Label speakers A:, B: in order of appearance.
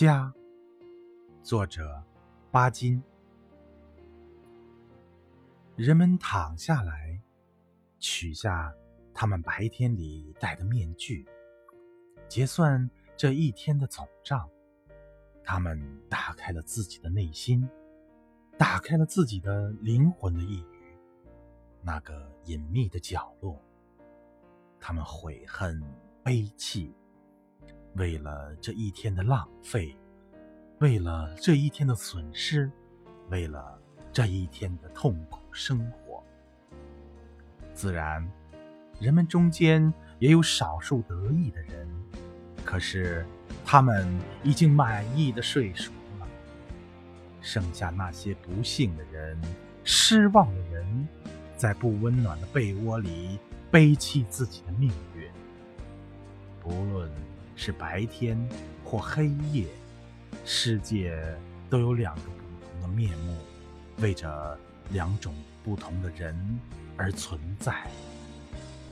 A: 家，作者巴金。人们躺下来，取下他们白天里戴的面具，结算这一天的总账。他们打开了自己的内心，打开了自己的灵魂的一隅，那个隐秘的角落。他们悔恨、悲泣。为了这一天的浪费，为了这一天的损失，为了这一天的痛苦生活，自然，人们中间也有少数得意的人，可是他们已经满意的睡熟了。剩下那些不幸的人、失望的人，在不温暖的被窝里悲泣自己的命运，不论。是白天或黑夜，世界都有两个不同的面目，为着两种不同的人而存在。